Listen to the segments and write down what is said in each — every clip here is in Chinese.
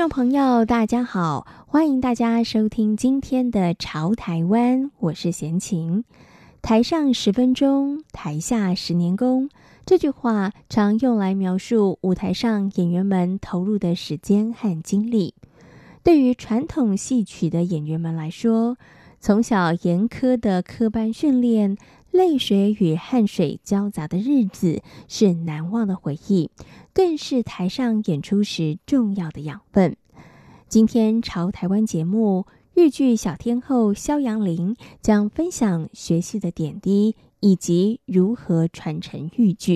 众朋友，大家好，欢迎大家收听今天的《潮台湾》，我是闲情。台上十分钟，台下十年功，这句话常用来描述舞台上演员们投入的时间和精力。对于传统戏曲的演员们来说，从小严苛的科班训练，泪水与汗水交杂的日子是难忘的回忆，更是台上演出时重要的养分。今天朝台湾节目，豫剧小天后肖杨玲将分享学习的点滴，以及如何传承豫剧。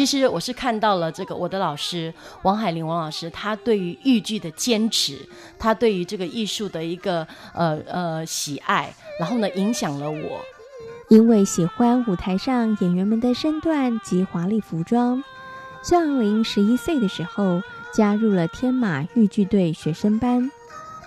其实我是看到了这个我的老师王海玲王老师，他对于豫剧的坚持，他对于这个艺术的一个呃呃喜爱，然后呢影响了我。因为喜欢舞台上演员们的身段及华丽服装，萧杨伶十一岁的时候加入了天马豫剧队学生班，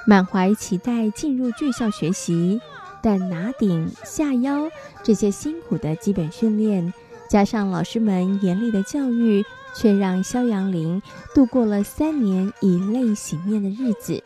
满怀期待进入剧校学习，但拿顶下腰这些辛苦的基本训练。加上老师们严厉的教育，却让肖阳林度过了三年以泪洗面的日子。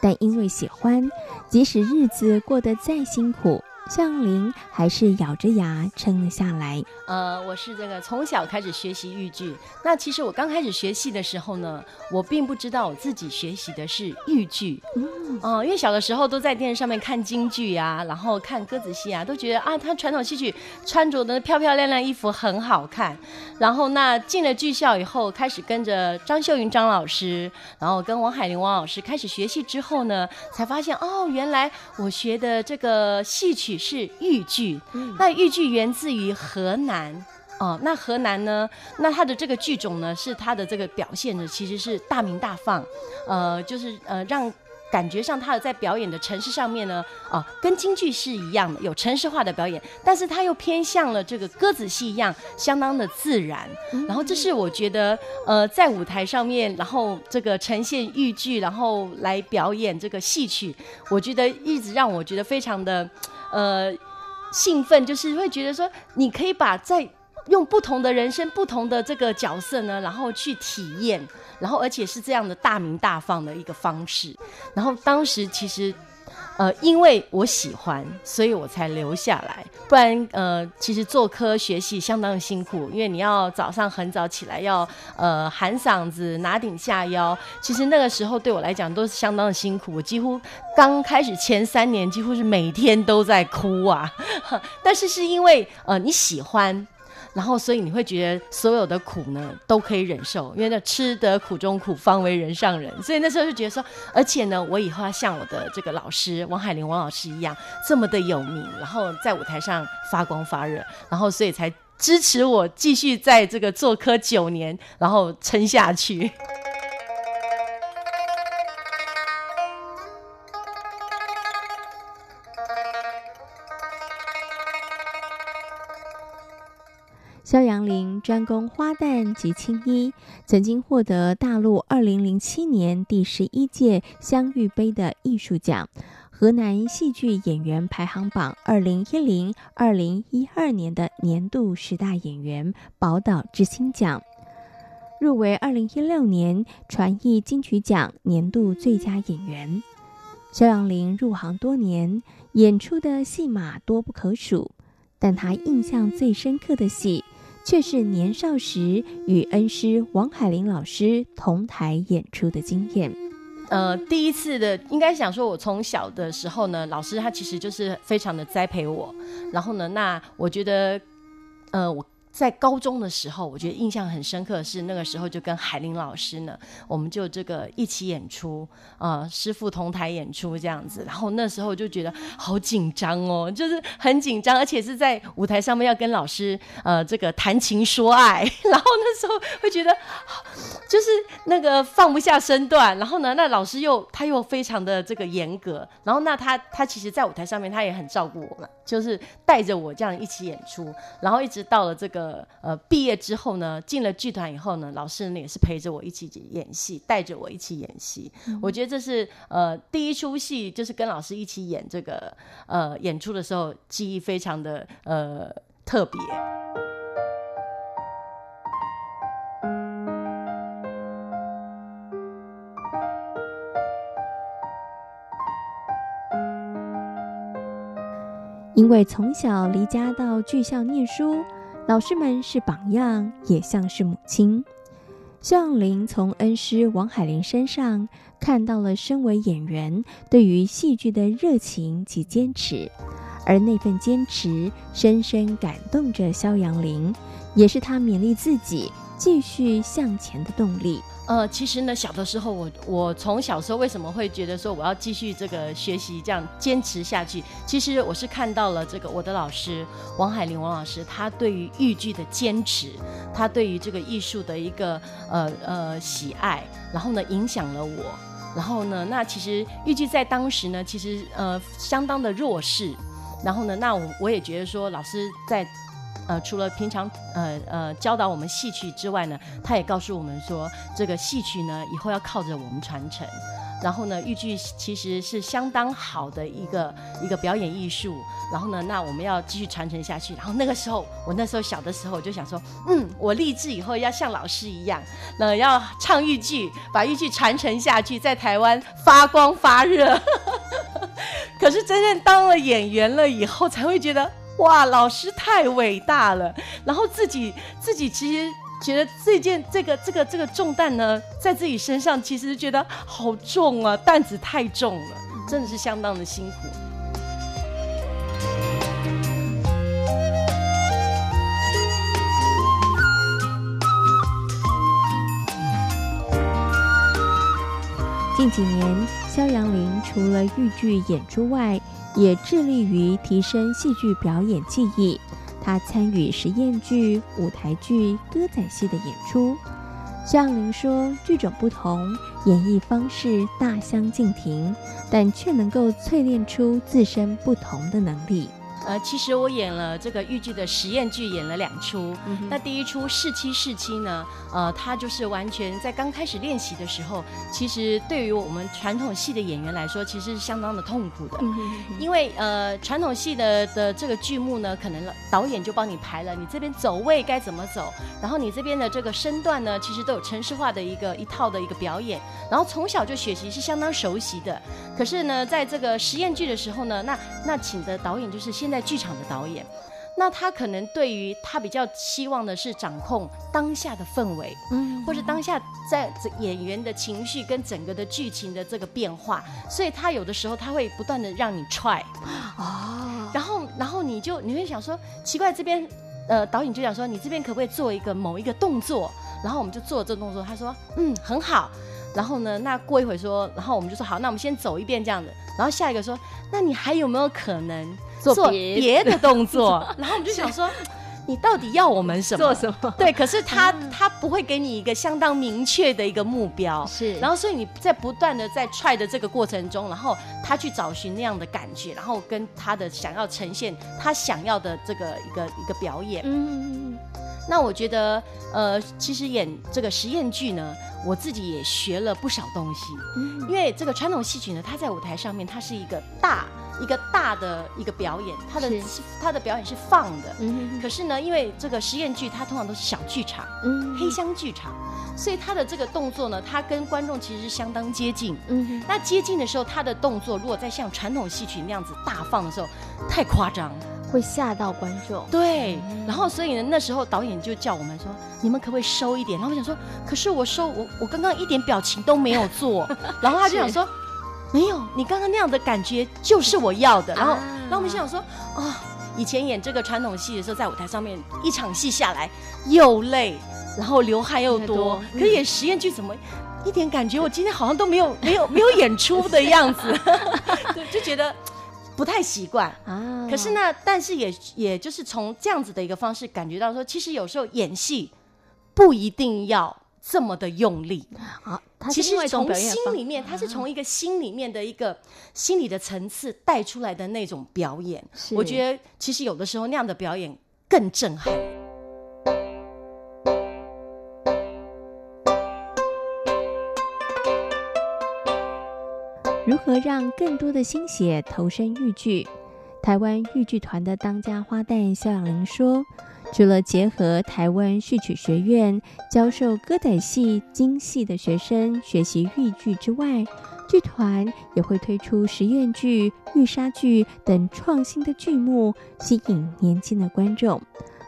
但因为喜欢，即使日子过得再辛苦。萧杨伶还是咬着牙撑了下来。呃，我是这个从小开始学习豫剧。那其实我刚开始学戏的时候呢，我并不知道我自己学习的是豫剧。嗯，哦、呃，因为小的时候都在电视上面看京剧啊，然后看歌子戏啊，都觉得啊，他传统戏曲穿着的漂漂亮亮衣服很好看。然后那进了剧校以后，开始跟着张秀云张老师，然后跟王海玲王老师开始学戏之后呢，才发现哦，原来我学的这个戏曲。是豫剧，那豫剧源自于河南哦。那河南呢？那它的这个剧种呢，是它的这个表现呢，其实是大鸣大放，呃，就是呃让。感觉上，它的在表演的城市上面呢，啊，跟京剧是一样的，有城市化的表演，但是它又偏向了这个歌子戏一样，相当的自然。然后这是我觉得，呃，在舞台上面，然后这个呈现豫剧，然后来表演这个戏曲，我觉得一直让我觉得非常的，呃，兴奋，就是会觉得说，你可以把在。用不同的人生、不同的这个角色呢，然后去体验，然后而且是这样的大鸣大放的一个方式。然后当时其实，呃，因为我喜欢，所以我才留下来。不然，呃，其实做科学系相当辛苦，因为你要早上很早起来，要呃喊嗓子、拿顶下腰。其实那个时候对我来讲都是相当的辛苦。我几乎刚开始前三年，几乎是每天都在哭啊。但是是因为呃你喜欢。然后，所以你会觉得所有的苦呢都可以忍受，因为那吃得苦中苦，方为人上人。所以那时候就觉得说，而且呢，我以后要像我的这个老师王海玲王老师一样，这么的有名，然后在舞台上发光发热，然后所以才支持我继续在这个做科九年，然后撑下去。专攻花旦及青衣，曾经获得大陆二零零七年第十一届香玉杯的艺术奖，河南戏剧演员排行榜二零一零二零一二年的年度十大演员宝岛之星奖，入围二零一六年传艺金曲奖年度最佳演员。肖杨伶入行多年，演出的戏码多不可数，但她印象最深刻的戏。却是年少时与恩师王海林老师同台演出的经验。呃，第一次的应该想说，我从小的时候呢，老师他其实就是非常的栽培我。然后呢，那我觉得，呃，我。在高中的时候，我觉得印象很深刻是那个时候就跟海玲老师呢，我们就这个一起演出，呃，师傅同台演出这样子。然后那时候就觉得好紧张哦，就是很紧张，而且是在舞台上面要跟老师呃这个谈情说爱。然后那时候会觉得就是那个放不下身段。然后呢，那老师又他又非常的这个严格。然后那他他其实，在舞台上面他也很照顾我们，就是带着我这样一起演出。然后一直到了这个。呃，毕业之后呢，进了剧团以后呢，老师呢也是陪着我一起演戏，带着我一起演戏。嗯、我觉得这是呃第一出戏，就是跟老师一起演这个呃演出的时候，记忆非常的呃特别。因为从小离家到剧校念书。老师们是榜样，也像是母亲。肖扬龄从恩师王海玲身上看到了身为演员对于戏剧的热情及坚持，而那份坚持深深感动着肖扬龄，也是他勉励自己继续向前的动力。呃，其实呢，小的时候我我从小时候为什么会觉得说我要继续这个学习，这样坚持下去？其实我是看到了这个我的老师王海玲王老师，他对于豫剧的坚持，他对于这个艺术的一个呃呃喜爱，然后呢影响了我，然后呢，那其实豫剧在当时呢，其实呃相当的弱势，然后呢，那我我也觉得说老师在。呃，除了平常呃呃教导我们戏曲之外呢，他也告诉我们说，这个戏曲呢以后要靠着我们传承。然后呢，豫剧其实是相当好的一个一个表演艺术。然后呢，那我们要继续传承下去。然后那个时候，我那时候小的时候我就想说，嗯，我立志以后要像老师一样，那要唱豫剧，把豫剧传承下去，在台湾发光发热。可是真正当了演员了以后，才会觉得。哇，老师太伟大了！然后自己自己其实觉得这件这个这个这个重担呢，在自己身上其实觉得好重啊，担子太重了，真的是相当的辛苦。近几年，萧扬林除了豫剧演出外，也致力于提升戏剧表演技艺，他参与实验剧、舞台剧、歌仔戏的演出。萧扬龄说：“剧种不同，演绎方式大相径庭，但却能够淬炼出自身不同的能力。”呃，其实我演了这个豫剧的实验剧，演了两出。嗯、那第一出试七试七呢，呃，它就是完全在刚开始练习的时候，其实对于我们传统戏的演员来说，其实是相当的痛苦的。嗯、因为呃，传统戏的的这个剧目呢，可能导演就帮你排了，你这边走位该怎么走，然后你这边的这个身段呢，其实都有程式化的一个一套的一个表演，然后从小就学习是相当熟悉的。可是呢，在这个实验剧的时候呢，那那请的导演就是现在。在剧场的导演，那他可能对于他比较希望的是掌控当下的氛围，嗯，或者当下在演员的情绪跟整个的剧情的这个变化，所以他有的时候他会不断的让你 try，哦，然后然后你就你会想说奇怪，这边呃导演就想说你这边可不可以做一个某一个动作，然后我们就做这个动作，他说嗯很好，然后呢那过一会说，然后我们就说好，那我们先走一遍这样子，然后下一个说那你还有没有可能？做别的 动作，然后我们就想说，你到底要我们什么？做什么？对，可是他他不会给你一个相当明确的一个目标，是。然后所以你在不断的在 try 的这个过程中，然后他去找寻那样的感觉，然后跟他的想要呈现他想要的这个一个一个表演。嗯，那我觉得，呃，其实演这个实验剧呢，我自己也学了不少东西。嗯，因为这个传统戏曲呢，它在舞台上面，它是一个大。一个大的一个表演，他的他的表演是放的，嗯，可是呢，因为这个实验剧它通常都是小剧场，嗯，黑箱剧场，所以他的这个动作呢，他跟观众其实是相当接近，嗯，那接近的时候，他的动作如果在像传统戏曲那样子大放的时候，太夸张，会吓到观众。对，然后所以呢，那时候导演就叫我们说，你们可不可以收一点？然后我想说，可是我收我我刚刚一点表情都没有做，然后他就想说，没有，你刚刚那样的感觉就是我要的。然后，然后我们心想说，啊，以前演这个传统戏的时候，在舞台上面一场戏下来又累，然后流汗又多，可演实验剧怎么？一点感觉，我今天好像都没有没有没有演出的样子，对，就觉得不太习惯啊。可是呢，但是也也就是从这样子的一个方式感觉到说，其实有时候演戏不一定要这么的用力啊。其实从心里面，他是从一个心里面的一个心理的层次带出来的那种表演。我觉得其实有的时候那样的表演更震撼。如何让更多的心血投身豫剧？台湾豫剧团的当家花旦萧仰伶说：“除了结合台湾戏曲学院教授歌仔戏、京戏的学生学习豫剧之外，剧团也会推出实验剧、玉沙剧等创新的剧目，吸引年轻的观众。”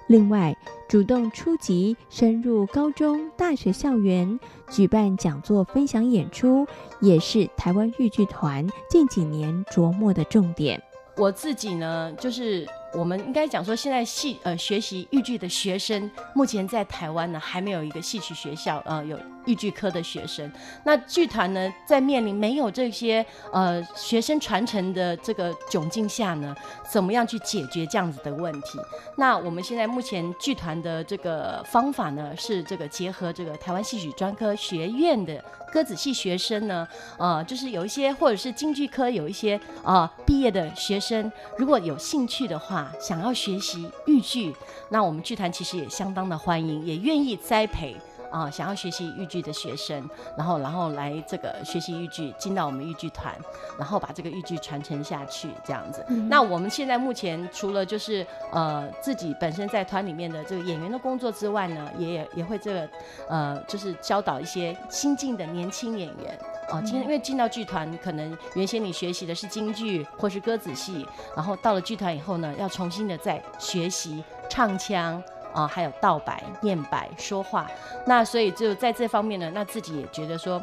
另外，主动出击，深入高中、大学校园，举办讲座、分享演出，也是台湾豫剧团近几年琢磨的重点。我自己呢，就是。我们应该讲说，现在戏呃学习豫剧的学生，目前在台湾呢还没有一个戏曲学校呃有豫剧科的学生。那剧团呢，在面临没有这些呃学生传承的这个窘境下呢，怎么样去解决这样子的问题？那我们现在目前剧团的这个方法呢，是这个结合这个台湾戏曲专科学院的歌子戏学生呢，呃，就是有一些或者是京剧科有一些啊、毕业的学生，如果有兴趣的话。想要学习豫剧，那我们剧团其实也相当的欢迎，也愿意栽培啊、呃，想要学习豫剧的学生，然后然后来这个学习豫剧，进到我们豫剧团，然后把这个豫剧传承下去，这样子。嗯、那我们现在目前除了就是呃自己本身在团里面的这个演员的工作之外呢，也也会这个呃就是教导一些新进的年轻演员。哦，今因为进到剧团，可能原先你学习的是京剧或是歌子戏，然后到了剧团以后呢，要重新的再学习唱腔啊，还有道白、念白、说话。那所以就在这方面呢，那自己也觉得说，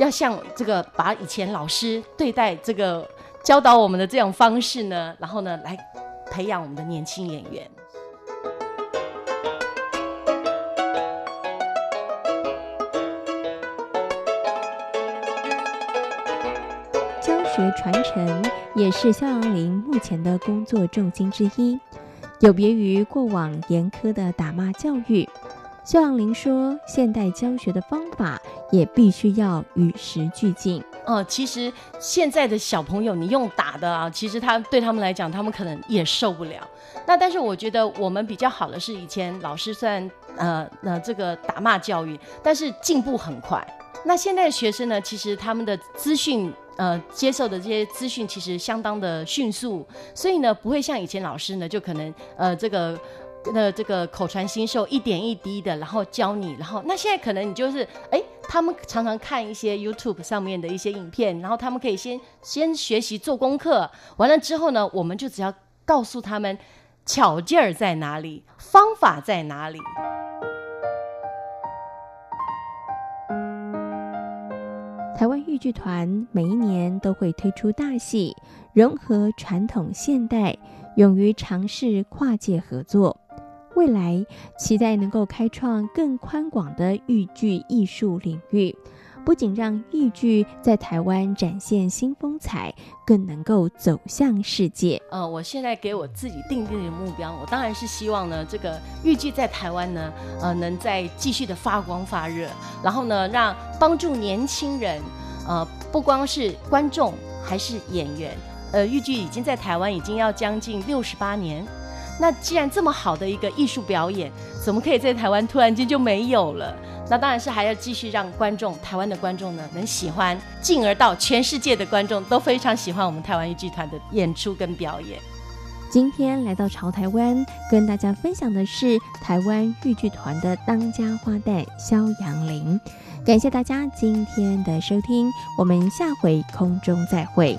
要像这个把以前老师对待这个教导我们的这种方式呢，然后呢来培养我们的年轻演员。学传承也是肖阳林目前的工作重心之一，有别于过往严苛的打骂教育。肖阳林说，现代教学的方法也必须要与时俱进。哦，其实现在的小朋友，你用打的啊，其实他对他们来讲，他们可能也受不了。那但是我觉得我们比较好的是，以前老师虽然呃呃这个打骂教育，但是进步很快。那现在的学生呢，其实他们的资讯。呃，接受的这些资讯其实相当的迅速，所以呢，不会像以前老师呢，就可能呃，这个那，这个口传心授，一点一滴的，然后教你，然后那现在可能你就是，哎，他们常常看一些 YouTube 上面的一些影片，然后他们可以先先学习做功课，完了之后呢，我们就只要告诉他们巧劲儿在哪里，方法在哪里。台湾豫剧团每一年都会推出大戏，融合传统现代，勇于尝试跨界合作。未来期待能够开创更宽广的豫剧艺术领域，不仅让豫剧在台湾展现新风采，更能够走向世界。呃，我现在给我自己定定的目标，我当然是希望呢，这个豫剧在台湾呢，呃，能再继续的发光发热，然后呢，让帮助年轻人，呃，不光是观众，还是演员。呃，豫剧已经在台湾已经要将近六十八年，那既然这么好的一个艺术表演，怎么可以在台湾突然间就没有了？那当然是还要继续让观众，台湾的观众呢，能喜欢，进而到全世界的观众都非常喜欢我们台湾豫剧团的演出跟表演。今天来到潮台湾，跟大家分享的是台湾豫剧团的当家花旦萧仰伶。感谢大家今天的收听，我们下回空中再会。